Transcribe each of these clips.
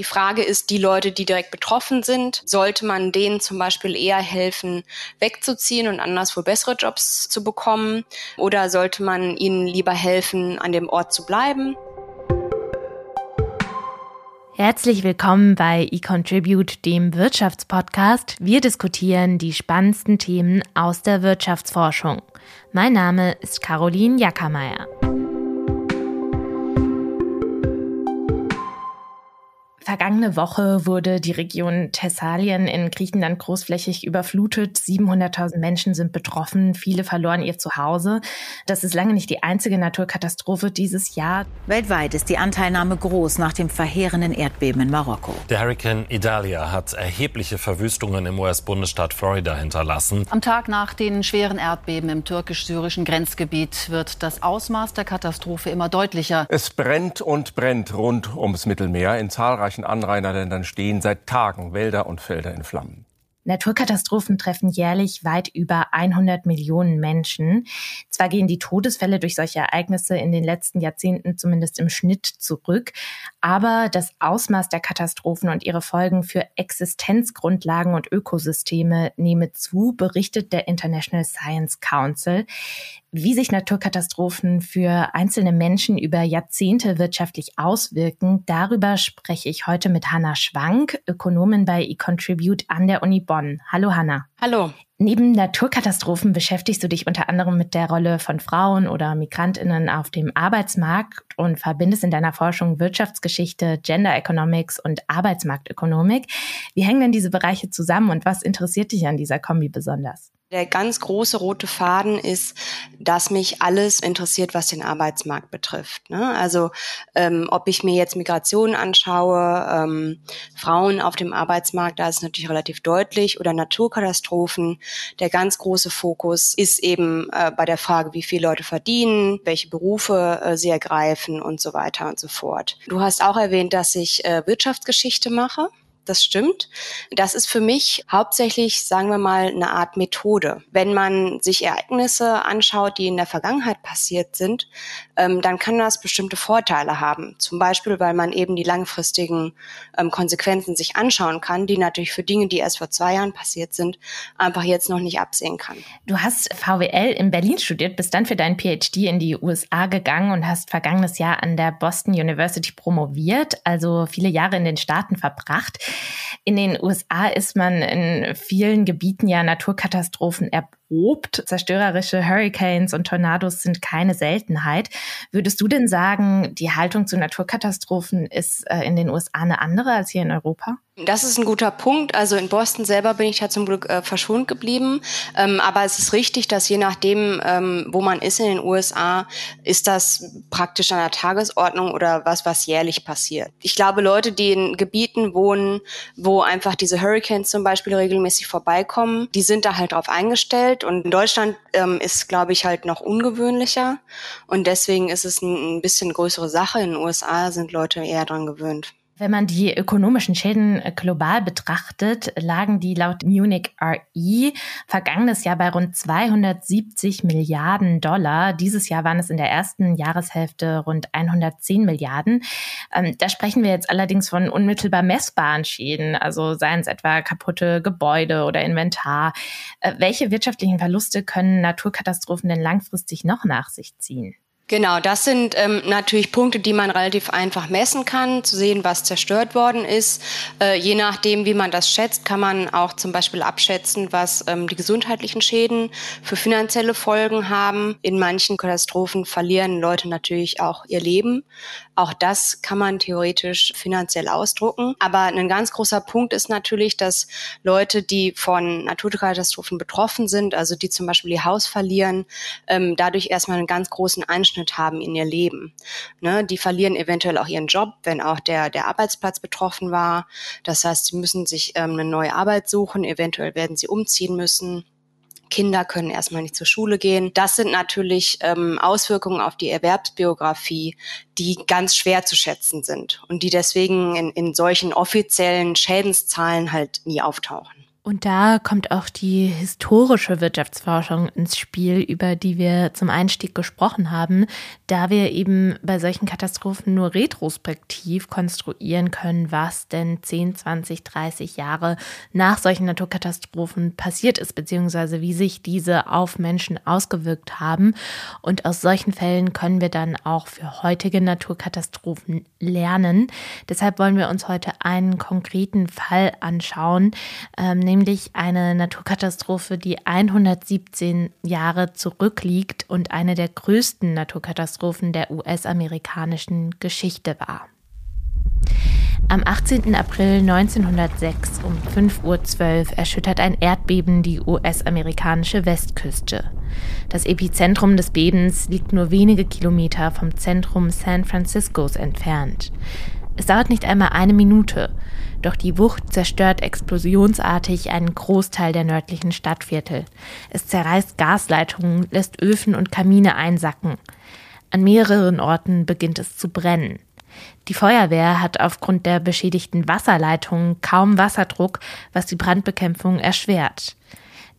Die Frage ist, die Leute, die direkt betroffen sind, sollte man denen zum Beispiel eher helfen, wegzuziehen und anderswo bessere Jobs zu bekommen? Oder sollte man ihnen lieber helfen, an dem Ort zu bleiben? Herzlich willkommen bei eContribute, dem Wirtschaftspodcast. Wir diskutieren die spannendsten Themen aus der Wirtschaftsforschung. Mein Name ist Caroline Jackermeier. Vergangene Woche wurde die Region Thessalien in Griechenland großflächig überflutet. 700.000 Menschen sind betroffen. Viele verloren ihr Zuhause. Das ist lange nicht die einzige Naturkatastrophe dieses Jahr. Weltweit ist die Anteilnahme groß nach dem verheerenden Erdbeben in Marokko. Der Hurricane Idalia hat erhebliche Verwüstungen im US-Bundesstaat Florida hinterlassen. Am Tag nach den schweren Erdbeben im türkisch-syrischen Grenzgebiet wird das Ausmaß der Katastrophe immer deutlicher. Es brennt und brennt rund ums Mittelmeer in zahlreichen zahlreichen Anrainerländern stehen seit Tagen Wälder und Felder in Flammen. Naturkatastrophen treffen jährlich weit über 100 Millionen Menschen. Zwar gehen die Todesfälle durch solche Ereignisse in den letzten Jahrzehnten zumindest im Schnitt zurück, aber das Ausmaß der Katastrophen und ihre Folgen für Existenzgrundlagen und Ökosysteme nehme zu, berichtet der International Science Council wie sich Naturkatastrophen für einzelne Menschen über Jahrzehnte wirtschaftlich auswirken, darüber spreche ich heute mit Hanna Schwank, Ökonomin bei eContribute an der Uni Bonn. Hallo Hanna. Hallo. Neben Naturkatastrophen beschäftigst du dich unter anderem mit der Rolle von Frauen oder Migrantinnen auf dem Arbeitsmarkt und verbindest in deiner Forschung Wirtschaftsgeschichte, Gender Economics und Arbeitsmarktökonomik. Wie hängen denn diese Bereiche zusammen und was interessiert dich an dieser Kombi besonders? Der ganz große rote Faden ist, dass mich alles interessiert, was den Arbeitsmarkt betrifft. Ne? Also ähm, ob ich mir jetzt Migration anschaue, ähm, Frauen auf dem Arbeitsmarkt, da ist natürlich relativ deutlich, oder Naturkatastrophen. Der ganz große Fokus ist eben äh, bei der Frage, wie viele Leute verdienen, welche Berufe äh, sie ergreifen und so weiter und so fort. Du hast auch erwähnt, dass ich äh, Wirtschaftsgeschichte mache das stimmt. Das ist für mich hauptsächlich, sagen wir mal, eine Art Methode. Wenn man sich Ereignisse anschaut, die in der Vergangenheit passiert sind, ähm, dann kann das bestimmte Vorteile haben. Zum Beispiel, weil man eben die langfristigen ähm, Konsequenzen sich anschauen kann, die natürlich für Dinge, die erst vor zwei Jahren passiert sind, einfach jetzt noch nicht absehen kann. Du hast VWL in Berlin studiert, bist dann für deinen PhD in die USA gegangen und hast vergangenes Jahr an der Boston University promoviert, also viele Jahre in den Staaten verbracht. In den USA ist man in vielen Gebieten ja Naturkatastrophen erprobt. Zerstörerische Hurricanes und Tornados sind keine Seltenheit. Würdest du denn sagen, die Haltung zu Naturkatastrophen ist äh, in den USA eine andere als hier in Europa? Das ist ein guter Punkt. Also in Boston selber bin ich da zum Glück äh, verschont geblieben. Ähm, aber es ist richtig, dass je nachdem, ähm, wo man ist in den USA, ist das praktisch an der Tagesordnung oder was, was jährlich passiert. Ich glaube, Leute, die in Gebieten wohnen, wo einfach diese Hurricanes zum Beispiel regelmäßig vorbeikommen, die sind da halt drauf eingestellt. Und in Deutschland ähm, ist, glaube ich, halt noch ungewöhnlicher. Und deswegen ist es ein, ein bisschen größere Sache. In den USA sind Leute eher dran gewöhnt. Wenn man die ökonomischen Schäden äh, global betrachtet, lagen die laut Munich RE vergangenes Jahr bei rund 270 Milliarden Dollar. Dieses Jahr waren es in der ersten Jahreshälfte rund 110 Milliarden. Ähm, da sprechen wir jetzt allerdings von unmittelbar messbaren Schäden, also seien es etwa kaputte Gebäude oder Inventar. Äh, welche wirtschaftlichen Verluste können Naturkatastrophen denn langfristig noch nach sich ziehen? Genau, das sind ähm, natürlich Punkte, die man relativ einfach messen kann, zu sehen, was zerstört worden ist. Äh, je nachdem, wie man das schätzt, kann man auch zum Beispiel abschätzen, was ähm, die gesundheitlichen Schäden für finanzielle Folgen haben. In manchen Katastrophen verlieren Leute natürlich auch ihr Leben. Auch das kann man theoretisch finanziell ausdrucken. Aber ein ganz großer Punkt ist natürlich, dass Leute, die von Naturkatastrophen betroffen sind, also die zum Beispiel ihr Haus verlieren, ähm, dadurch erstmal einen ganz großen Einschnitt haben in ihr Leben. Ne? Die verlieren eventuell auch ihren Job, wenn auch der, der Arbeitsplatz betroffen war. Das heißt, sie müssen sich ähm, eine neue Arbeit suchen, eventuell werden sie umziehen müssen. Kinder können erstmal nicht zur Schule gehen. Das sind natürlich ähm, Auswirkungen auf die Erwerbsbiografie, die ganz schwer zu schätzen sind und die deswegen in, in solchen offiziellen Schädenszahlen halt nie auftauchen. Und da kommt auch die historische Wirtschaftsforschung ins Spiel, über die wir zum Einstieg gesprochen haben, da wir eben bei solchen Katastrophen nur retrospektiv konstruieren können, was denn 10, 20, 30 Jahre nach solchen Naturkatastrophen passiert ist, beziehungsweise wie sich diese auf Menschen ausgewirkt haben. Und aus solchen Fällen können wir dann auch für heutige Naturkatastrophen lernen. Deshalb wollen wir uns heute einen konkreten Fall anschauen, ähm, nämlich eine Naturkatastrophe, die 117 Jahre zurückliegt und eine der größten Naturkatastrophen der US-amerikanischen Geschichte war. Am 18. April 1906 um 5.12 Uhr erschüttert ein Erdbeben die US-amerikanische Westküste. Das Epizentrum des Bebens liegt nur wenige Kilometer vom Zentrum San Franciscos entfernt. Es dauert nicht einmal eine Minute, doch die Wucht zerstört explosionsartig einen Großteil der nördlichen Stadtviertel. Es zerreißt Gasleitungen, lässt Öfen und Kamine einsacken. An mehreren Orten beginnt es zu brennen. Die Feuerwehr hat aufgrund der beschädigten Wasserleitungen kaum Wasserdruck, was die Brandbekämpfung erschwert.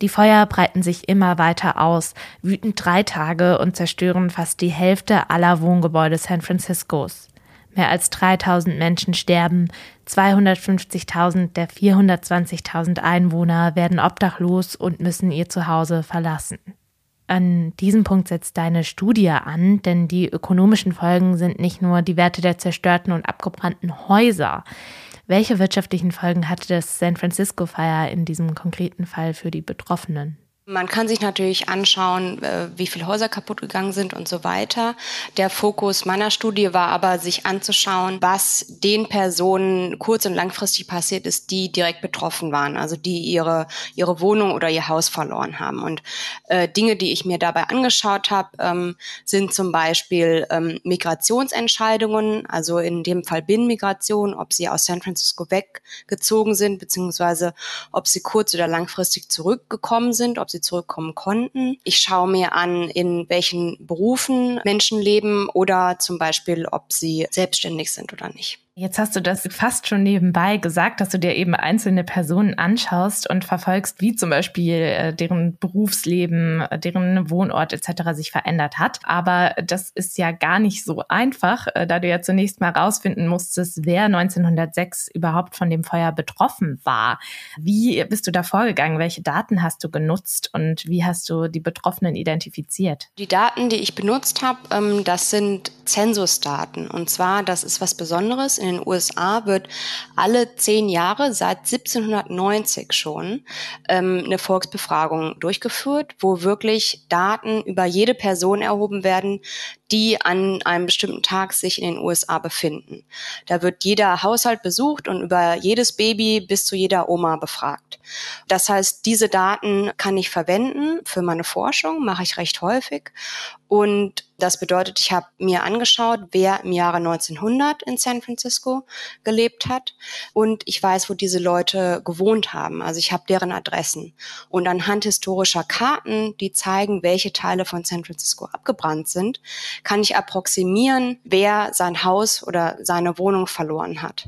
Die Feuer breiten sich immer weiter aus, wüten drei Tage und zerstören fast die Hälfte aller Wohngebäude San Franciscos. Mehr als 3000 Menschen sterben, 250.000 der 420.000 Einwohner werden obdachlos und müssen ihr Zuhause verlassen. An diesem Punkt setzt deine Studie an, denn die ökonomischen Folgen sind nicht nur die Werte der zerstörten und abgebrannten Häuser. Welche wirtschaftlichen Folgen hatte das San Francisco Fire in diesem konkreten Fall für die Betroffenen? Man kann sich natürlich anschauen, äh, wie viele Häuser kaputt gegangen sind und so weiter. Der Fokus meiner Studie war aber, sich anzuschauen, was den Personen kurz- und langfristig passiert ist, die direkt betroffen waren, also die ihre, ihre Wohnung oder ihr Haus verloren haben. Und äh, Dinge, die ich mir dabei angeschaut habe, ähm, sind zum Beispiel ähm, Migrationsentscheidungen, also in dem Fall Binnenmigration, ob sie aus San Francisco weggezogen sind, beziehungsweise ob sie kurz- oder langfristig zurückgekommen sind, ob sie zurückkommen konnten. Ich schaue mir an, in welchen Berufen Menschen leben oder zum Beispiel, ob sie selbstständig sind oder nicht. Jetzt hast du das fast schon nebenbei gesagt, dass du dir eben einzelne Personen anschaust und verfolgst, wie zum Beispiel äh, deren Berufsleben, äh, deren Wohnort etc. sich verändert hat. Aber das ist ja gar nicht so einfach, äh, da du ja zunächst mal rausfinden musstest, wer 1906 überhaupt von dem Feuer betroffen war. Wie bist du da vorgegangen? Welche Daten hast du genutzt und wie hast du die Betroffenen identifiziert? Die Daten, die ich benutzt habe, ähm, das sind Zensusdaten. Und zwar, das ist was Besonderes in den USA wird alle zehn Jahre seit 1790 schon ähm, eine Volksbefragung durchgeführt, wo wirklich Daten über jede Person erhoben werden, die an einem bestimmten Tag sich in den USA befinden. Da wird jeder Haushalt besucht und über jedes Baby bis zu jeder Oma befragt. Das heißt, diese Daten kann ich verwenden für meine Forschung, mache ich recht häufig. Und das bedeutet, ich habe mir angeschaut, wer im Jahre 1900 in San Francisco gelebt hat und ich weiß, wo diese Leute gewohnt haben. Also ich habe deren Adressen. Und anhand historischer Karten, die zeigen, welche Teile von San Francisco abgebrannt sind, kann ich approximieren, wer sein Haus oder seine Wohnung verloren hat.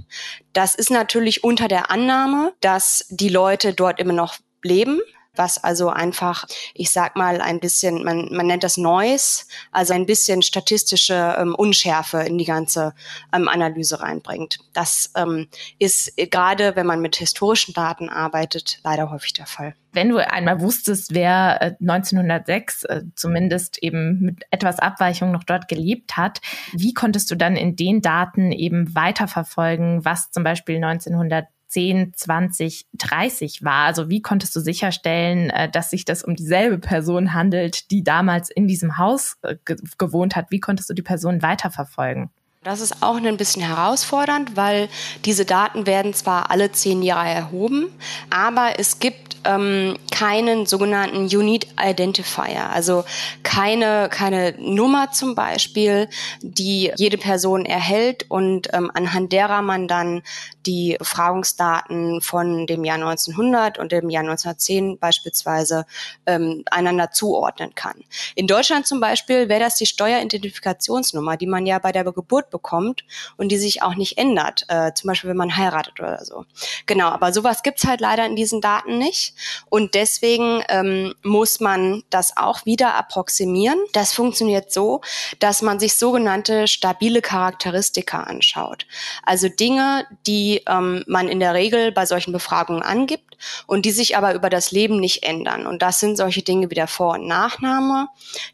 Das ist natürlich unter der Annahme, dass die Leute dort immer noch leben, was also einfach, ich sag mal, ein bisschen, man, man nennt das Noise, also ein bisschen statistische ähm, Unschärfe in die ganze ähm, Analyse reinbringt. Das ähm, ist gerade, wenn man mit historischen Daten arbeitet, leider häufig der Fall. Wenn du einmal wusstest, wer 1906 äh, äh, zumindest eben mit etwas Abweichung noch dort gelebt hat, wie konntest du dann in den Daten eben weiterverfolgen, was zum Beispiel 1900 10, 20, 30 war? Also wie konntest du sicherstellen, äh, dass sich das um dieselbe Person handelt, die damals in diesem Haus äh, gewohnt hat? Wie konntest du die Person weiterverfolgen? Das ist auch ein bisschen herausfordernd, weil diese Daten werden zwar alle zehn Jahre erhoben, aber es gibt ähm, keinen sogenannten Unique Identifier, also keine, keine Nummer zum Beispiel, die jede Person erhält und ähm, anhand derer man dann die Befragungsdaten von dem Jahr 1900 und dem Jahr 1910 beispielsweise ähm, einander zuordnen kann. In Deutschland zum Beispiel wäre das die Steueridentifikationsnummer, die man ja bei der Geburt bekommt und die sich auch nicht ändert, äh, zum Beispiel wenn man heiratet oder so. Genau, aber sowas gibt's halt leider in diesen Daten nicht und deswegen ähm, muss man das auch wieder approximieren. Das funktioniert so, dass man sich sogenannte stabile Charakteristika anschaut. Also Dinge, die ähm, man in der Regel bei solchen Befragungen angibt und die sich aber über das Leben nicht ändern. Und das sind solche Dinge wie der Vor- und Nachname,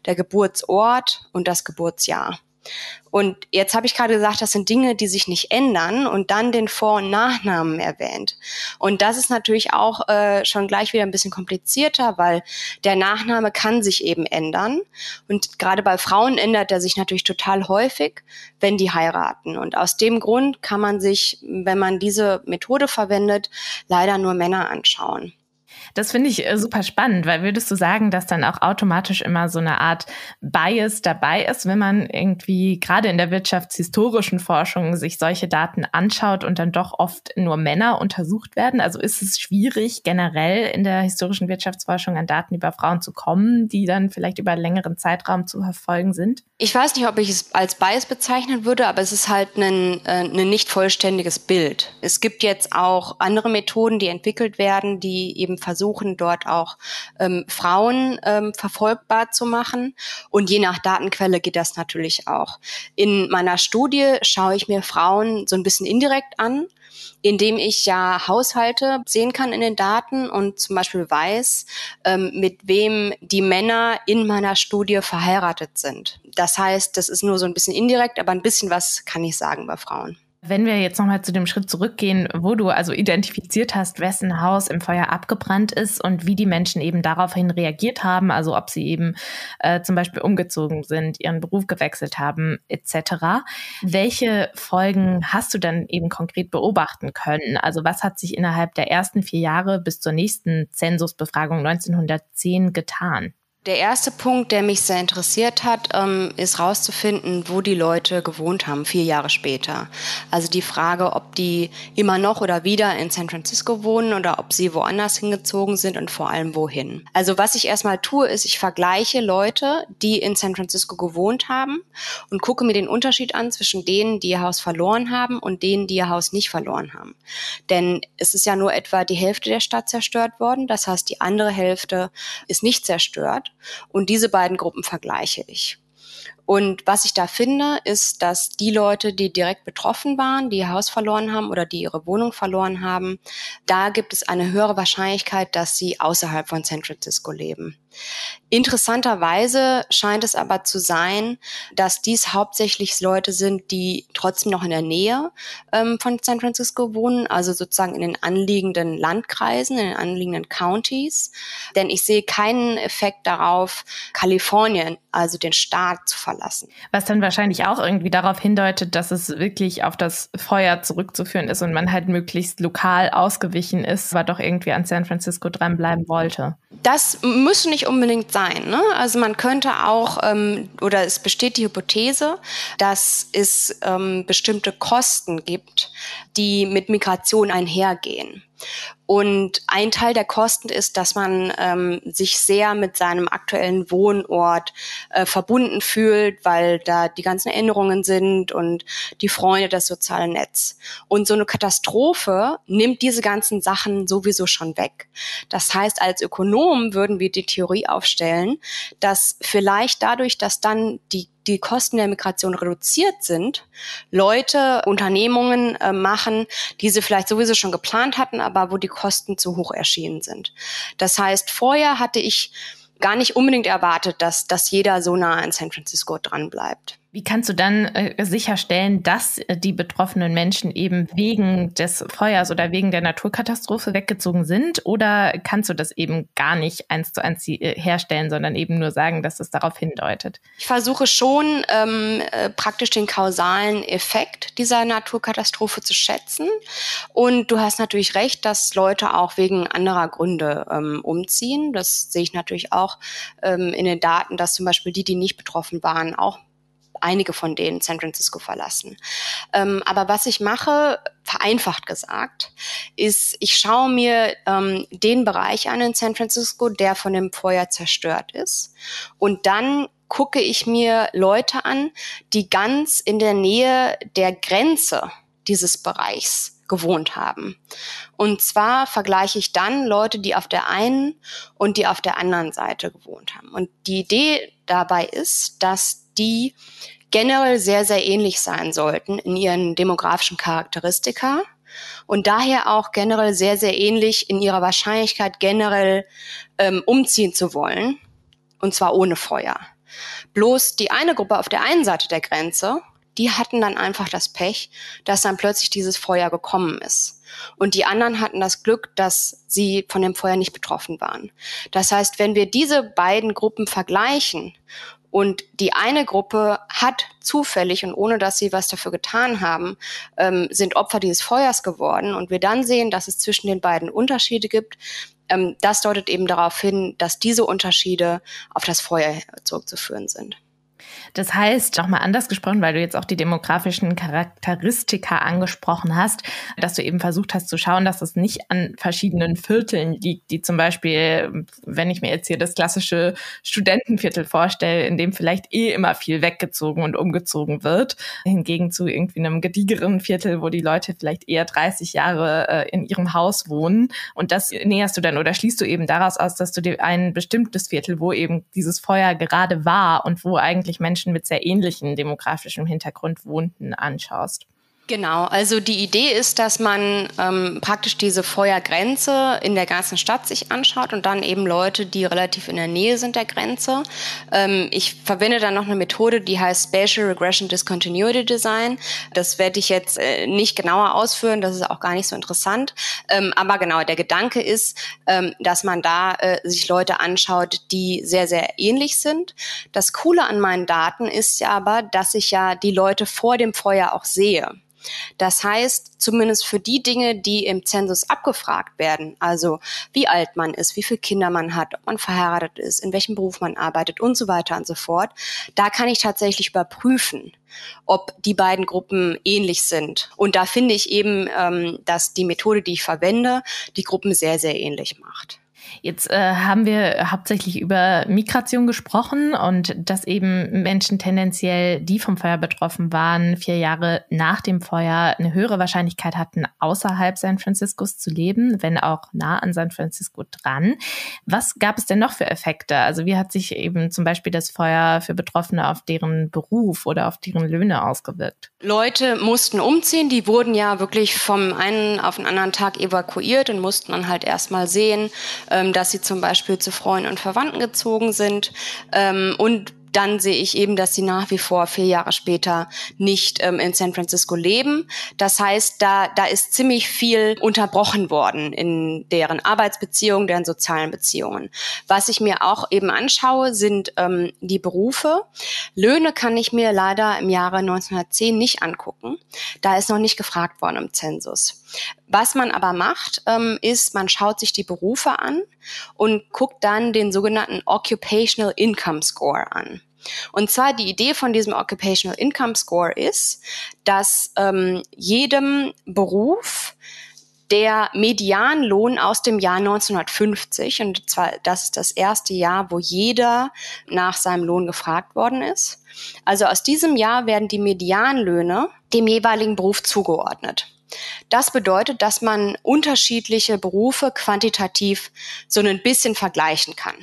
der Geburtsort und das Geburtsjahr. Und jetzt habe ich gerade gesagt, das sind Dinge, die sich nicht ändern und dann den Vor- und Nachnamen erwähnt. Und das ist natürlich auch äh, schon gleich wieder ein bisschen komplizierter, weil der Nachname kann sich eben ändern. Und gerade bei Frauen ändert er sich natürlich total häufig, wenn die heiraten. Und aus dem Grund kann man sich, wenn man diese Methode verwendet, leider nur Männer anschauen. Das finde ich äh, super spannend, weil würdest du sagen, dass dann auch automatisch immer so eine Art Bias dabei ist, wenn man irgendwie gerade in der wirtschaftshistorischen Forschung sich solche Daten anschaut und dann doch oft nur Männer untersucht werden? Also ist es schwierig, generell in der historischen Wirtschaftsforschung an Daten über Frauen zu kommen, die dann vielleicht über einen längeren Zeitraum zu verfolgen sind? Ich weiß nicht, ob ich es als Bias bezeichnen würde, aber es ist halt ein, äh, ein nicht vollständiges Bild. Es gibt jetzt auch andere Methoden, die entwickelt werden, die eben versuchen, dort auch ähm, Frauen ähm, verfolgbar zu machen. Und je nach Datenquelle geht das natürlich auch. In meiner Studie schaue ich mir Frauen so ein bisschen indirekt an indem ich ja Haushalte sehen kann in den Daten und zum Beispiel weiß, ähm, mit wem die Männer in meiner Studie verheiratet sind. Das heißt, das ist nur so ein bisschen indirekt, aber ein bisschen was kann ich sagen bei Frauen. Wenn wir jetzt nochmal zu dem Schritt zurückgehen, wo du also identifiziert hast, wessen Haus im Feuer abgebrannt ist und wie die Menschen eben daraufhin reagiert haben, also ob sie eben äh, zum Beispiel umgezogen sind, ihren Beruf gewechselt haben, etc. Welche Folgen hast du dann eben konkret beobachten können? Also was hat sich innerhalb der ersten vier Jahre bis zur nächsten Zensusbefragung 1910 getan? Der erste Punkt, der mich sehr interessiert hat, ähm, ist herauszufinden, wo die Leute gewohnt haben, vier Jahre später. Also die Frage, ob die immer noch oder wieder in San Francisco wohnen oder ob sie woanders hingezogen sind und vor allem wohin. Also was ich erstmal tue, ist, ich vergleiche Leute, die in San Francisco gewohnt haben und gucke mir den Unterschied an zwischen denen, die ihr Haus verloren haben und denen, die ihr Haus nicht verloren haben. Denn es ist ja nur etwa die Hälfte der Stadt zerstört worden. Das heißt, die andere Hälfte ist nicht zerstört. Und diese beiden Gruppen vergleiche ich. Und was ich da finde, ist, dass die Leute, die direkt betroffen waren, die ihr Haus verloren haben oder die ihre Wohnung verloren haben, da gibt es eine höhere Wahrscheinlichkeit, dass sie außerhalb von San Francisco leben. Interessanterweise scheint es aber zu sein, dass dies hauptsächlich Leute sind, die trotzdem noch in der Nähe ähm, von San Francisco wohnen, also sozusagen in den anliegenden Landkreisen, in den anliegenden Counties. Denn ich sehe keinen Effekt darauf, Kalifornien, also den Staat, zu verlassen. Was dann wahrscheinlich auch irgendwie darauf hindeutet, dass es wirklich auf das Feuer zurückzuführen ist und man halt möglichst lokal ausgewichen ist, aber doch irgendwie an San Francisco dranbleiben wollte. Das müsste nicht unbedingt sein. Ne? Also man könnte auch, ähm, oder es besteht die Hypothese, dass es ähm, bestimmte Kosten gibt, die mit Migration einhergehen. Und ein Teil der Kosten ist, dass man ähm, sich sehr mit seinem aktuellen Wohnort äh, verbunden fühlt, weil da die ganzen Erinnerungen sind und die Freunde, das soziale Netz. Und so eine Katastrophe nimmt diese ganzen Sachen sowieso schon weg. Das heißt, als Ökonom würden wir die Theorie aufstellen, dass vielleicht dadurch, dass dann die die Kosten der Migration reduziert sind, Leute Unternehmungen äh, machen, die sie vielleicht sowieso schon geplant hatten, aber wo die Kosten zu hoch erschienen sind. Das heißt, vorher hatte ich gar nicht unbedingt erwartet, dass, dass jeder so nah in San Francisco dran bleibt. Wie kannst du dann äh, sicherstellen, dass äh, die betroffenen Menschen eben wegen des Feuers oder wegen der Naturkatastrophe weggezogen sind? Oder kannst du das eben gar nicht eins zu eins äh, herstellen, sondern eben nur sagen, dass es darauf hindeutet? Ich versuche schon ähm, äh, praktisch den kausalen Effekt dieser Naturkatastrophe zu schätzen. Und du hast natürlich recht, dass Leute auch wegen anderer Gründe ähm, umziehen. Das sehe ich natürlich auch ähm, in den Daten, dass zum Beispiel die, die nicht betroffen waren, auch einige von denen San Francisco verlassen. Ähm, aber was ich mache, vereinfacht gesagt, ist, ich schaue mir ähm, den Bereich an in San Francisco, der von dem Feuer zerstört ist. Und dann gucke ich mir Leute an, die ganz in der Nähe der Grenze dieses Bereichs gewohnt haben. Und zwar vergleiche ich dann Leute, die auf der einen und die auf der anderen Seite gewohnt haben. Und die Idee dabei ist, dass die generell sehr, sehr ähnlich sein sollten in ihren demografischen Charakteristika und daher auch generell sehr, sehr ähnlich in ihrer Wahrscheinlichkeit generell ähm, umziehen zu wollen, und zwar ohne Feuer. Bloß die eine Gruppe auf der einen Seite der Grenze, die hatten dann einfach das Pech, dass dann plötzlich dieses Feuer gekommen ist. Und die anderen hatten das Glück, dass sie von dem Feuer nicht betroffen waren. Das heißt, wenn wir diese beiden Gruppen vergleichen und die eine Gruppe hat zufällig und ohne dass sie was dafür getan haben, ähm, sind Opfer dieses Feuers geworden. Und wir dann sehen, dass es zwischen den beiden Unterschiede gibt. Ähm, das deutet eben darauf hin, dass diese Unterschiede auf das Feuer zurückzuführen sind. Das heißt, nochmal anders gesprochen, weil du jetzt auch die demografischen Charakteristika angesprochen hast, dass du eben versucht hast zu schauen, dass es nicht an verschiedenen Vierteln liegt, die zum Beispiel, wenn ich mir jetzt hier das klassische Studentenviertel vorstelle, in dem vielleicht eh immer viel weggezogen und umgezogen wird, hingegen zu irgendwie einem gediegeren Viertel, wo die Leute vielleicht eher 30 Jahre äh, in ihrem Haus wohnen. Und das näherst du dann oder schließt du eben daraus aus, dass du dir ein bestimmtes Viertel, wo eben dieses Feuer gerade war und wo eigentlich Menschen Menschen mit sehr ähnlichem demografischem Hintergrund wohnten, anschaust. Genau, also die Idee ist, dass man ähm, praktisch diese Feuergrenze in der ganzen Stadt sich anschaut und dann eben Leute, die relativ in der Nähe sind der Grenze. Ähm, ich verwende dann noch eine Methode, die heißt Spatial Regression Discontinuity Design. Das werde ich jetzt äh, nicht genauer ausführen, das ist auch gar nicht so interessant. Ähm, aber genau, der Gedanke ist, ähm, dass man da äh, sich Leute anschaut, die sehr, sehr ähnlich sind. Das Coole an meinen Daten ist ja aber, dass ich ja die Leute vor dem Feuer auch sehe. Das heißt, zumindest für die Dinge, die im Zensus abgefragt werden, also wie alt man ist, wie viele Kinder man hat, ob man verheiratet ist, in welchem Beruf man arbeitet und so weiter und so fort, da kann ich tatsächlich überprüfen, ob die beiden Gruppen ähnlich sind. Und da finde ich eben, ähm, dass die Methode, die ich verwende, die Gruppen sehr, sehr ähnlich macht. Jetzt äh, haben wir hauptsächlich über Migration gesprochen und dass eben Menschen tendenziell, die vom Feuer betroffen waren, vier Jahre nach dem Feuer eine höhere Wahrscheinlichkeit hatten, außerhalb San Franciscos zu leben, wenn auch nah an San Francisco dran. Was gab es denn noch für Effekte? Also wie hat sich eben zum Beispiel das Feuer für Betroffene auf deren Beruf oder auf deren Löhne ausgewirkt? Leute mussten umziehen, die wurden ja wirklich vom einen auf den anderen Tag evakuiert und mussten dann halt erstmal sehen, ähm, dass sie zum Beispiel zu Freunden und Verwandten gezogen sind ähm, und dann sehe ich eben, dass sie nach wie vor vier Jahre später nicht ähm, in San Francisco leben. Das heißt, da, da ist ziemlich viel unterbrochen worden in deren Arbeitsbeziehungen, deren sozialen Beziehungen. Was ich mir auch eben anschaue, sind ähm, die Berufe. Löhne kann ich mir leider im Jahre 1910 nicht angucken. Da ist noch nicht gefragt worden im Zensus. Was man aber macht, ähm, ist, man schaut sich die Berufe an und guckt dann den sogenannten Occupational Income Score an. Und zwar die Idee von diesem Occupational Income Score ist, dass ähm, jedem Beruf der Medianlohn aus dem Jahr 1950, und zwar das ist das erste Jahr, wo jeder nach seinem Lohn gefragt worden ist. Also aus diesem Jahr werden die Medianlöhne dem jeweiligen Beruf zugeordnet. Das bedeutet, dass man unterschiedliche Berufe quantitativ so ein bisschen vergleichen kann.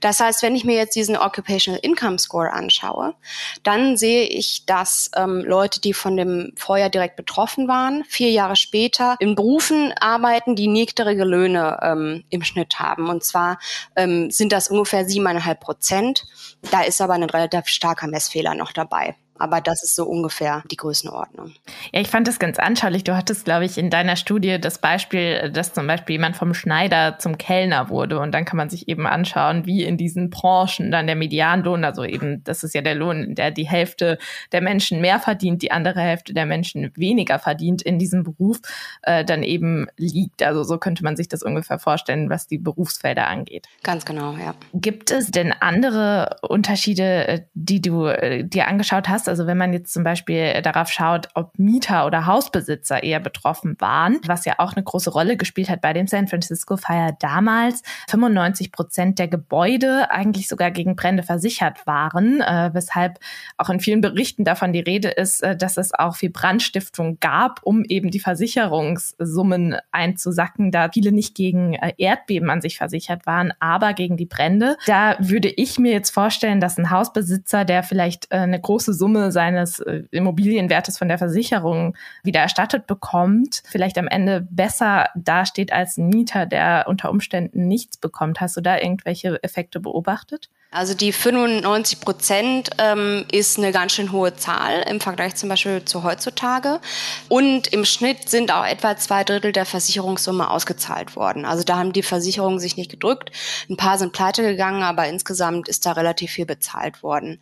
Das heißt, wenn ich mir jetzt diesen Occupational Income Score anschaue, dann sehe ich, dass ähm, Leute, die von dem Feuer direkt betroffen waren, vier Jahre später in Berufen arbeiten, die niedrige Löhne ähm, im Schnitt haben. Und zwar ähm, sind das ungefähr siebeneinhalb Prozent. Da ist aber ein relativ starker Messfehler noch dabei. Aber das ist so ungefähr die Größenordnung. Ja, ich fand das ganz anschaulich. Du hattest, glaube ich, in deiner Studie das Beispiel, dass zum Beispiel jemand vom Schneider zum Kellner wurde. Und dann kann man sich eben anschauen, wie in diesen Branchen dann der Medianlohn, also eben, das ist ja der Lohn, der die Hälfte der Menschen mehr verdient, die andere Hälfte der Menschen weniger verdient in diesem Beruf, äh, dann eben liegt. Also so könnte man sich das ungefähr vorstellen, was die Berufsfelder angeht. Ganz genau, ja. Gibt es denn andere Unterschiede, äh, die du äh, dir angeschaut hast? Also wenn man jetzt zum Beispiel darauf schaut, ob Mieter oder Hausbesitzer eher betroffen waren, was ja auch eine große Rolle gespielt hat bei dem San Francisco Fire damals. 95 Prozent der Gebäude eigentlich sogar gegen Brände versichert waren, äh, weshalb auch in vielen Berichten davon die Rede ist, äh, dass es auch viel Brandstiftung gab, um eben die Versicherungssummen einzusacken, da viele nicht gegen äh, Erdbeben an sich versichert waren, aber gegen die Brände. Da würde ich mir jetzt vorstellen, dass ein Hausbesitzer, der vielleicht äh, eine große Summe seines äh, Immobilienwertes von der Versicherung wieder erstattet bekommt, vielleicht am Ende besser dasteht als ein Mieter, der unter Umständen nichts bekommt. Hast du da irgendwelche Effekte beobachtet? Also die 95 Prozent ähm, ist eine ganz schön hohe Zahl im Vergleich zum Beispiel zu heutzutage. Und im Schnitt sind auch etwa zwei Drittel der Versicherungssumme ausgezahlt worden. Also da haben die Versicherungen sich nicht gedrückt. Ein paar sind pleite gegangen, aber insgesamt ist da relativ viel bezahlt worden.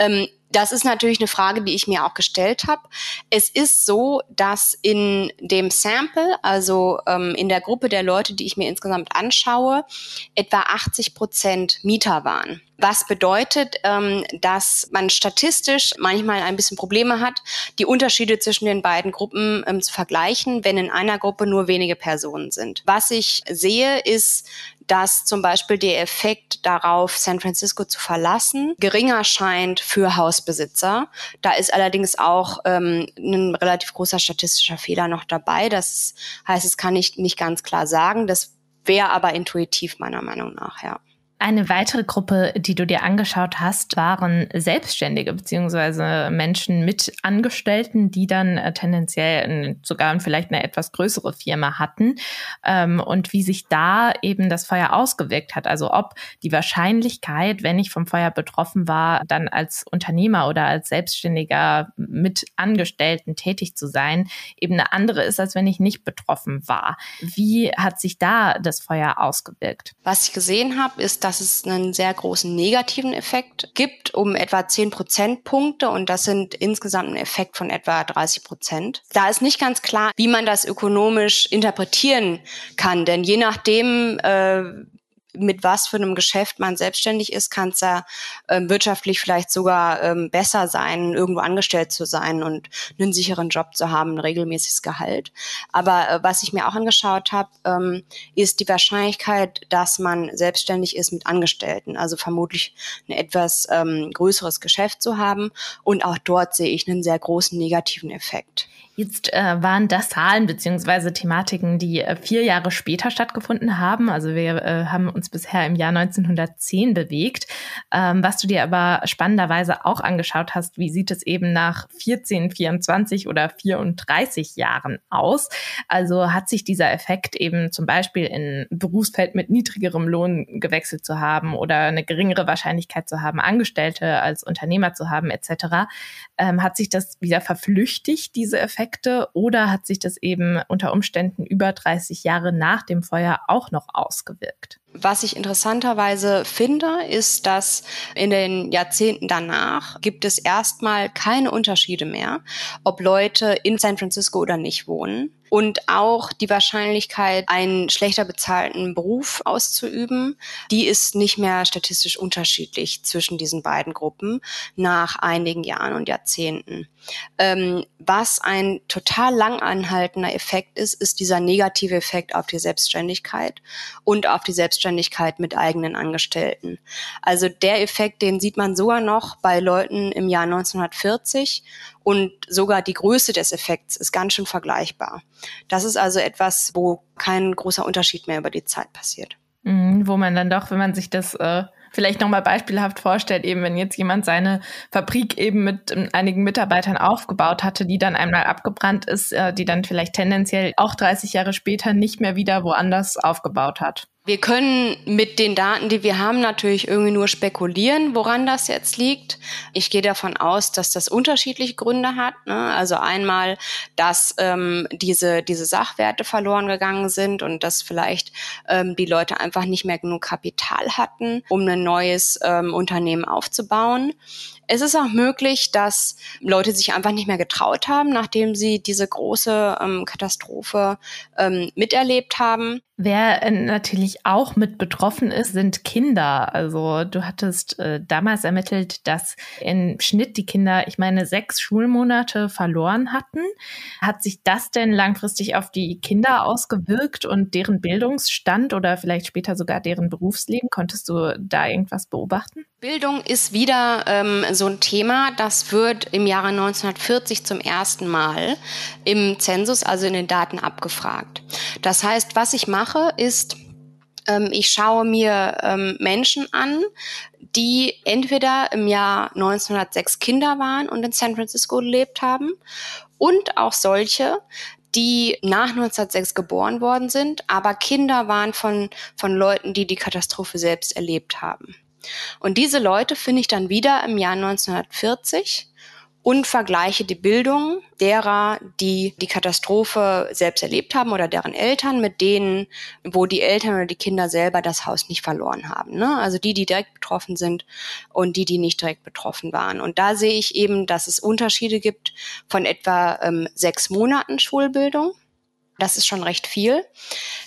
Ähm, das ist natürlich eine Frage, die ich mir auch gestellt habe. Es ist so, dass in dem Sample, also ähm, in der Gruppe der Leute, die ich mir insgesamt anschaue, etwa 80 Prozent Mieter waren. Was bedeutet, ähm, dass man statistisch manchmal ein bisschen Probleme hat, die Unterschiede zwischen den beiden Gruppen ähm, zu vergleichen, wenn in einer Gruppe nur wenige Personen sind. Was ich sehe, ist, dass zum Beispiel der Effekt darauf, San Francisco zu verlassen, geringer scheint für Hausbesitzer. Da ist allerdings auch ähm, ein relativ großer statistischer Fehler noch dabei. Das heißt, es kann ich nicht ganz klar sagen. Das wäre aber intuitiv meiner Meinung nach, ja. Eine weitere Gruppe, die du dir angeschaut hast, waren Selbstständige beziehungsweise Menschen mit Angestellten, die dann äh, tendenziell sogar vielleicht eine etwas größere Firma hatten ähm, und wie sich da eben das Feuer ausgewirkt hat. Also ob die Wahrscheinlichkeit, wenn ich vom Feuer betroffen war, dann als Unternehmer oder als Selbstständiger mit Angestellten tätig zu sein, eben eine andere ist, als wenn ich nicht betroffen war. Wie hat sich da das Feuer ausgewirkt? Was ich gesehen habe, ist, dass dass es einen sehr großen negativen Effekt gibt, um etwa 10 Prozentpunkte und das sind insgesamt ein Effekt von etwa 30 Prozent. Da ist nicht ganz klar, wie man das ökonomisch interpretieren kann, denn je nachdem, äh, mit was für einem Geschäft man selbstständig ist, kann es ja äh, wirtschaftlich vielleicht sogar ähm, besser sein, irgendwo angestellt zu sein und einen sicheren Job zu haben, ein regelmäßiges Gehalt. Aber äh, was ich mir auch angeschaut habe, ähm, ist die Wahrscheinlichkeit, dass man selbstständig ist mit Angestellten. Also vermutlich ein etwas ähm, größeres Geschäft zu haben. Und auch dort sehe ich einen sehr großen negativen Effekt. Jetzt äh, waren das Zahlen beziehungsweise Thematiken, die äh, vier Jahre später stattgefunden haben. Also wir äh, haben uns bisher im Jahr 1910 bewegt. Ähm, was du dir aber spannenderweise auch angeschaut hast, wie sieht es eben nach 14, 24 oder 34 Jahren aus? Also hat sich dieser Effekt eben zum Beispiel in Berufsfeld mit niedrigerem Lohn gewechselt zu haben oder eine geringere Wahrscheinlichkeit zu haben, Angestellte als Unternehmer zu haben etc. Ähm, hat sich das wieder verflüchtigt, diese Effekte? Effekte oder hat sich das eben unter Umständen über 30 Jahre nach dem Feuer auch noch ausgewirkt? Was ich interessanterweise finde, ist, dass in den Jahrzehnten danach gibt es erstmal keine Unterschiede mehr, ob Leute in San Francisco oder nicht wohnen und auch die Wahrscheinlichkeit, einen schlechter bezahlten Beruf auszuüben, die ist nicht mehr statistisch unterschiedlich zwischen diesen beiden Gruppen nach einigen Jahren und Jahrzehnten. Ähm, was ein total lang anhaltender Effekt ist, ist dieser negative Effekt auf die Selbstständigkeit und auf die Selbstständigkeit mit eigenen Angestellten. Also der Effekt, den sieht man sogar noch bei Leuten im Jahr 1940 und sogar die Größe des Effekts ist ganz schön vergleichbar. Das ist also etwas, wo kein großer Unterschied mehr über die Zeit passiert. Mhm. Wo man dann doch, wenn man sich das äh, vielleicht nochmal beispielhaft vorstellt, eben wenn jetzt jemand seine Fabrik eben mit ähm, einigen Mitarbeitern aufgebaut hatte, die dann einmal abgebrannt ist, äh, die dann vielleicht tendenziell auch 30 Jahre später nicht mehr wieder woanders aufgebaut hat. Wir können mit den Daten, die wir haben, natürlich irgendwie nur spekulieren, woran das jetzt liegt. Ich gehe davon aus, dass das unterschiedliche Gründe hat. Ne? Also einmal, dass ähm, diese, diese Sachwerte verloren gegangen sind und dass vielleicht ähm, die Leute einfach nicht mehr genug Kapital hatten, um ein neues ähm, Unternehmen aufzubauen. Es ist auch möglich, dass Leute sich einfach nicht mehr getraut haben, nachdem sie diese große ähm, Katastrophe ähm, miterlebt haben. Wer äh, natürlich auch mit betroffen ist, sind Kinder. Also du hattest äh, damals ermittelt, dass im Schnitt die Kinder, ich meine, sechs Schulmonate verloren hatten. Hat sich das denn langfristig auf die Kinder ausgewirkt und deren Bildungsstand oder vielleicht später sogar deren Berufsleben? Konntest du da irgendwas beobachten? Bildung ist wieder ähm, so ein Thema. Das wird im Jahre 1940 zum ersten Mal im Zensus, also in den Daten abgefragt. Das heißt, was ich mache, ist, ähm, ich schaue mir ähm, Menschen an, die entweder im Jahr 1906 Kinder waren und in San Francisco gelebt haben und auch solche, die nach 1906 geboren worden sind, aber Kinder waren von, von Leuten, die die Katastrophe selbst erlebt haben. Und diese Leute finde ich dann wieder im Jahr 1940 und vergleiche die Bildung derer, die die Katastrophe selbst erlebt haben oder deren Eltern mit denen, wo die Eltern oder die Kinder selber das Haus nicht verloren haben. Ne? Also die, die direkt betroffen sind und die, die nicht direkt betroffen waren. Und da sehe ich eben, dass es Unterschiede gibt von etwa ähm, sechs Monaten Schulbildung das ist schon recht viel.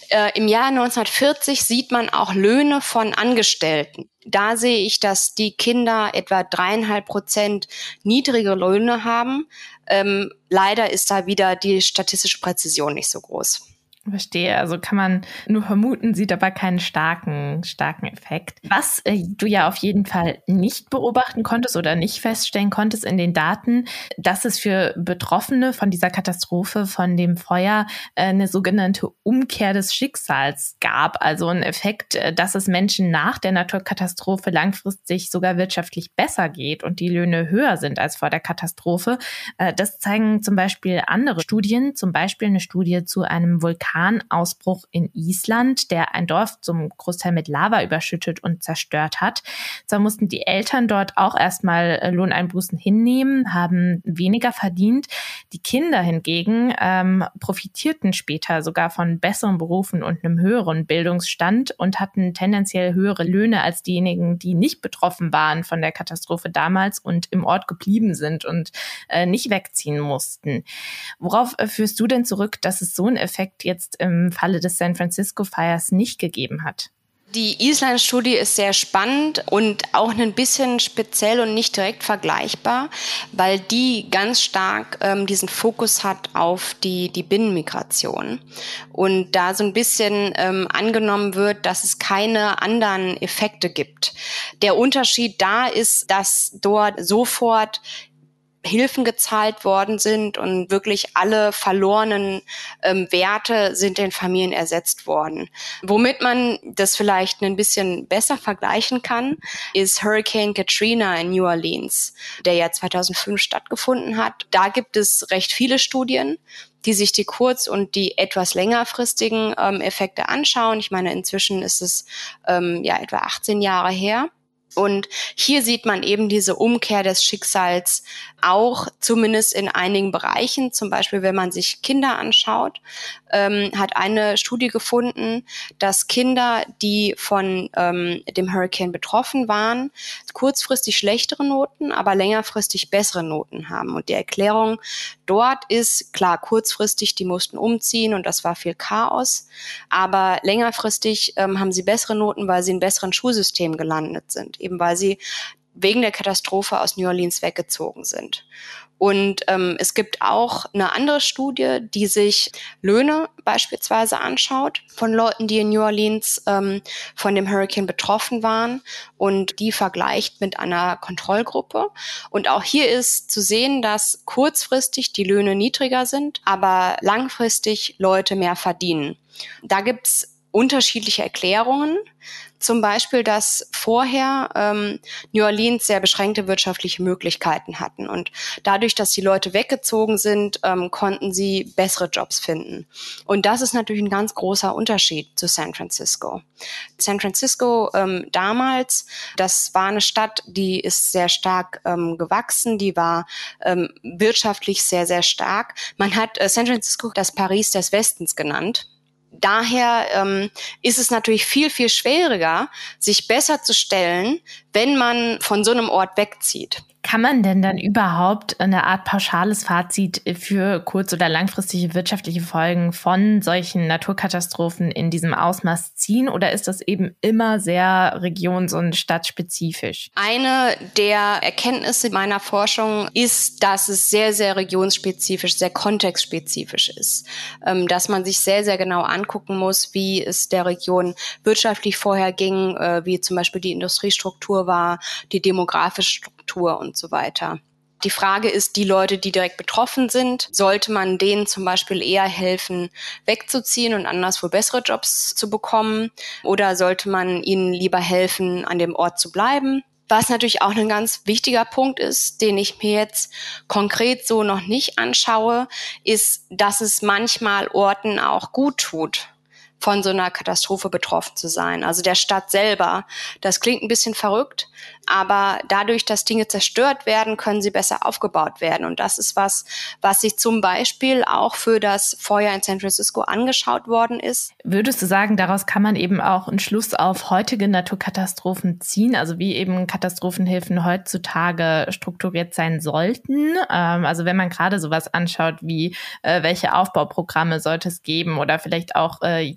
Äh, Im Jahr 1940 sieht man auch Löhne von Angestellten. Da sehe ich, dass die Kinder etwa dreieinhalb Prozent niedrige Löhne haben. Ähm, leider ist da wieder die statistische Präzision nicht so groß. Verstehe. Also kann man nur vermuten, sieht aber keinen starken, starken Effekt. Was äh, du ja auf jeden Fall nicht beobachten konntest oder nicht feststellen konntest in den Daten, dass es für Betroffene von dieser Katastrophe, von dem Feuer, äh, eine sogenannte Umkehr des Schicksals gab. Also ein Effekt, äh, dass es Menschen nach der Naturkatastrophe langfristig sogar wirtschaftlich besser geht und die Löhne höher sind als vor der Katastrophe. Äh, das zeigen zum Beispiel andere Studien, zum Beispiel eine Studie zu einem Vulkan Vulkanausbruch in Island, der ein Dorf zum Großteil mit Lava überschüttet und zerstört hat. Zwar mussten die Eltern dort auch erstmal äh, Lohneinbußen hinnehmen, haben weniger verdient. Die Kinder hingegen ähm, profitierten später sogar von besseren Berufen und einem höheren Bildungsstand und hatten tendenziell höhere Löhne als diejenigen, die nicht betroffen waren von der Katastrophe damals und im Ort geblieben sind und äh, nicht wegziehen mussten. Worauf äh, führst du denn zurück, dass es so einen Effekt jetzt jetzt im Falle des San Francisco Fires nicht gegeben hat. Die Island-Studie ist sehr spannend und auch ein bisschen speziell und nicht direkt vergleichbar, weil die ganz stark ähm, diesen Fokus hat auf die, die Binnenmigration. Und da so ein bisschen ähm, angenommen wird, dass es keine anderen Effekte gibt. Der Unterschied da ist, dass dort sofort Hilfen gezahlt worden sind und wirklich alle verlorenen ähm, Werte sind den Familien ersetzt worden. Womit man das vielleicht ein bisschen besser vergleichen kann, ist Hurricane Katrina in New Orleans, der ja 2005 stattgefunden hat. Da gibt es recht viele Studien, die sich die kurz- und die etwas längerfristigen ähm, Effekte anschauen. Ich meine, inzwischen ist es ähm, ja etwa 18 Jahre her. Und hier sieht man eben diese Umkehr des Schicksals auch zumindest in einigen Bereichen. Zum Beispiel, wenn man sich Kinder anschaut, ähm, hat eine Studie gefunden, dass Kinder, die von ähm, dem Hurricane betroffen waren, kurzfristig schlechtere Noten, aber längerfristig bessere Noten haben. Und die Erklärung dort ist, klar, kurzfristig, die mussten umziehen und das war viel Chaos, aber längerfristig ähm, haben sie bessere Noten, weil sie in besseren Schulsystemen gelandet sind eben weil sie wegen der Katastrophe aus New Orleans weggezogen sind. Und ähm, es gibt auch eine andere Studie, die sich Löhne beispielsweise anschaut von Leuten, die in New Orleans ähm, von dem Hurricane betroffen waren und die vergleicht mit einer Kontrollgruppe. Und auch hier ist zu sehen, dass kurzfristig die Löhne niedriger sind, aber langfristig Leute mehr verdienen. Da gibt's unterschiedliche Erklärungen. Zum Beispiel, dass vorher ähm, New Orleans sehr beschränkte wirtschaftliche Möglichkeiten hatten. Und dadurch, dass die Leute weggezogen sind, ähm, konnten sie bessere Jobs finden. Und das ist natürlich ein ganz großer Unterschied zu San Francisco. San Francisco ähm, damals, das war eine Stadt, die ist sehr stark ähm, gewachsen, die war ähm, wirtschaftlich sehr, sehr stark. Man hat äh, San Francisco das Paris des Westens genannt daher ähm, ist es natürlich viel, viel schwieriger, sich besser zu stellen, wenn man von so einem Ort wegzieht. Kann man denn dann überhaupt eine Art pauschales Fazit für kurz- oder langfristige wirtschaftliche Folgen von solchen Naturkatastrophen in diesem Ausmaß ziehen? Oder ist das eben immer sehr regions- und stadtspezifisch? Eine der Erkenntnisse meiner Forschung ist, dass es sehr, sehr regionsspezifisch, sehr kontextspezifisch ist. Ähm, dass man sich sehr, sehr genau angucken muss, wie es der Region wirtschaftlich vorher ging, äh, wie zum Beispiel die Industriestruktur war, die demografische Struktur und so weiter. Die Frage ist, die Leute, die direkt betroffen sind, sollte man denen zum Beispiel eher helfen, wegzuziehen und anderswo bessere Jobs zu bekommen? Oder sollte man ihnen lieber helfen, an dem Ort zu bleiben? Was natürlich auch ein ganz wichtiger Punkt ist, den ich mir jetzt konkret so noch nicht anschaue, ist, dass es manchmal Orten auch gut tut, von so einer Katastrophe betroffen zu sein. Also der Stadt selber. Das klingt ein bisschen verrückt, aber dadurch, dass Dinge zerstört werden, können sie besser aufgebaut werden. Und das ist was, was sich zum Beispiel auch für das Feuer in San Francisco angeschaut worden ist. Würdest du sagen, daraus kann man eben auch einen Schluss auf heutige Naturkatastrophen ziehen, also wie eben Katastrophenhilfen heutzutage strukturiert sein sollten? Ähm, also wenn man gerade sowas anschaut, wie äh, welche Aufbauprogramme sollte es geben oder vielleicht auch äh,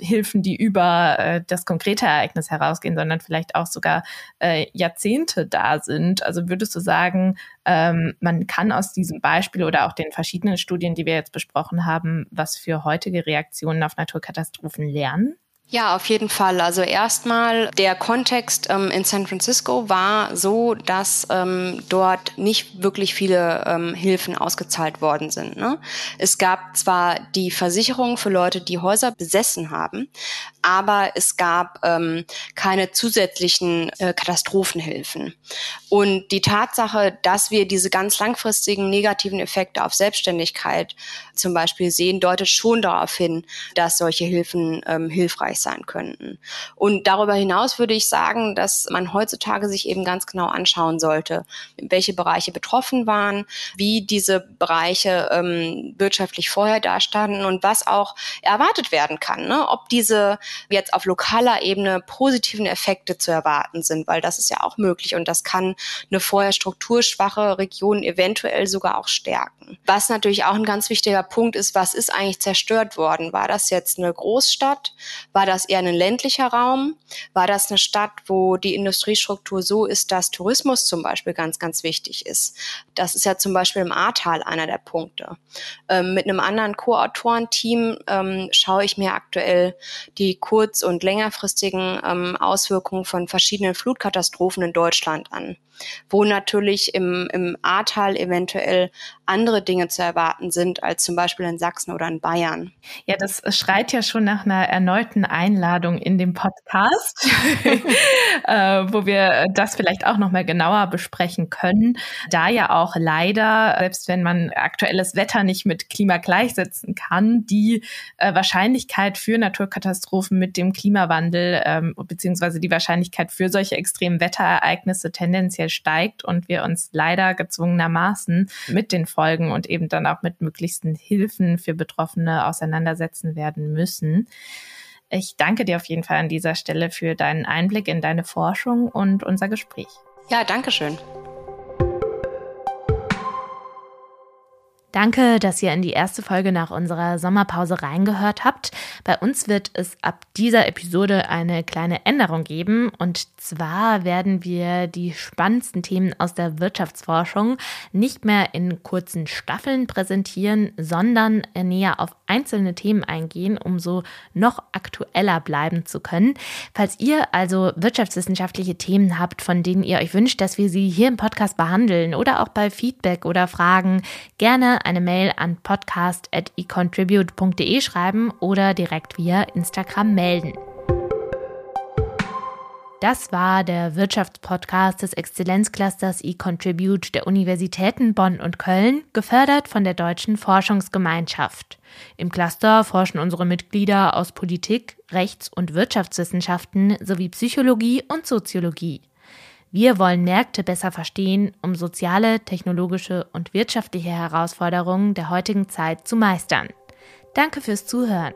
Hilfen, die über äh, das konkrete Ereignis herausgehen, sondern vielleicht auch sogar äh, Jahrzehnte da sind. Also würdest du sagen, ähm, man kann aus diesem Beispiel oder auch den verschiedenen Studien, die wir jetzt besprochen haben, was für heutige Reaktionen auf Naturkatastrophen lernen? Ja, auf jeden Fall. Also erstmal der Kontext ähm, in San Francisco war so, dass ähm, dort nicht wirklich viele ähm, Hilfen ausgezahlt worden sind. Ne? Es gab zwar die Versicherung für Leute, die Häuser besessen haben, aber es gab ähm, keine zusätzlichen äh, Katastrophenhilfen. Und die Tatsache, dass wir diese ganz langfristigen negativen Effekte auf Selbstständigkeit zum Beispiel sehen, deutet schon darauf hin, dass solche Hilfen ähm, hilfreich hilfreich sein könnten. Und darüber hinaus würde ich sagen, dass man heutzutage sich eben ganz genau anschauen sollte, welche Bereiche betroffen waren, wie diese Bereiche ähm, wirtschaftlich vorher dastanden und was auch erwartet werden kann. Ne? Ob diese jetzt auf lokaler Ebene positiven Effekte zu erwarten sind, weil das ist ja auch möglich und das kann eine vorher strukturschwache Region eventuell sogar auch stärken. Was natürlich auch ein ganz wichtiger Punkt ist, was ist eigentlich zerstört worden? War das jetzt eine Großstadt? War war das eher ein ländlicher Raum? War das eine Stadt, wo die Industriestruktur so ist, dass Tourismus zum Beispiel ganz, ganz wichtig ist? Das ist ja zum Beispiel im Ahrtal einer der Punkte. Ähm, mit einem anderen Co-Autorenteam ähm, schaue ich mir aktuell die kurz- und längerfristigen ähm, Auswirkungen von verschiedenen Flutkatastrophen in Deutschland an wo natürlich im, im Ahrtal eventuell andere Dinge zu erwarten sind als zum Beispiel in Sachsen oder in Bayern. Ja, das schreit ja schon nach einer erneuten Einladung in dem Podcast, äh, wo wir das vielleicht auch noch mal genauer besprechen können. Da ja auch leider, selbst wenn man aktuelles Wetter nicht mit Klima gleichsetzen kann, die äh, Wahrscheinlichkeit für Naturkatastrophen mit dem Klimawandel ähm, beziehungsweise die Wahrscheinlichkeit für solche extremen Wetterereignisse tendenziell steigt und wir uns leider gezwungenermaßen mit den Folgen und eben dann auch mit möglichsten Hilfen für Betroffene auseinandersetzen werden müssen. Ich danke dir auf jeden Fall an dieser Stelle für deinen Einblick in deine Forschung und unser Gespräch. Ja, danke schön. Danke, dass ihr in die erste Folge nach unserer Sommerpause reingehört habt. Bei uns wird es ab dieser Episode eine kleine Änderung geben. Und zwar werden wir die spannendsten Themen aus der Wirtschaftsforschung nicht mehr in kurzen Staffeln präsentieren, sondern näher auf einzelne Themen eingehen, um so noch aktueller bleiben zu können. Falls ihr also wirtschaftswissenschaftliche Themen habt, von denen ihr euch wünscht, dass wir sie hier im Podcast behandeln oder auch bei Feedback oder Fragen, gerne eine Mail an podcast.econtribute.de schreiben oder direkt via Instagram melden. Das war der Wirtschaftspodcast des Exzellenzclusters eContribute der Universitäten Bonn und Köln, gefördert von der Deutschen Forschungsgemeinschaft. Im Cluster forschen unsere Mitglieder aus Politik, Rechts- und Wirtschaftswissenschaften sowie Psychologie und Soziologie. Wir wollen Märkte besser verstehen, um soziale, technologische und wirtschaftliche Herausforderungen der heutigen Zeit zu meistern. Danke fürs Zuhören.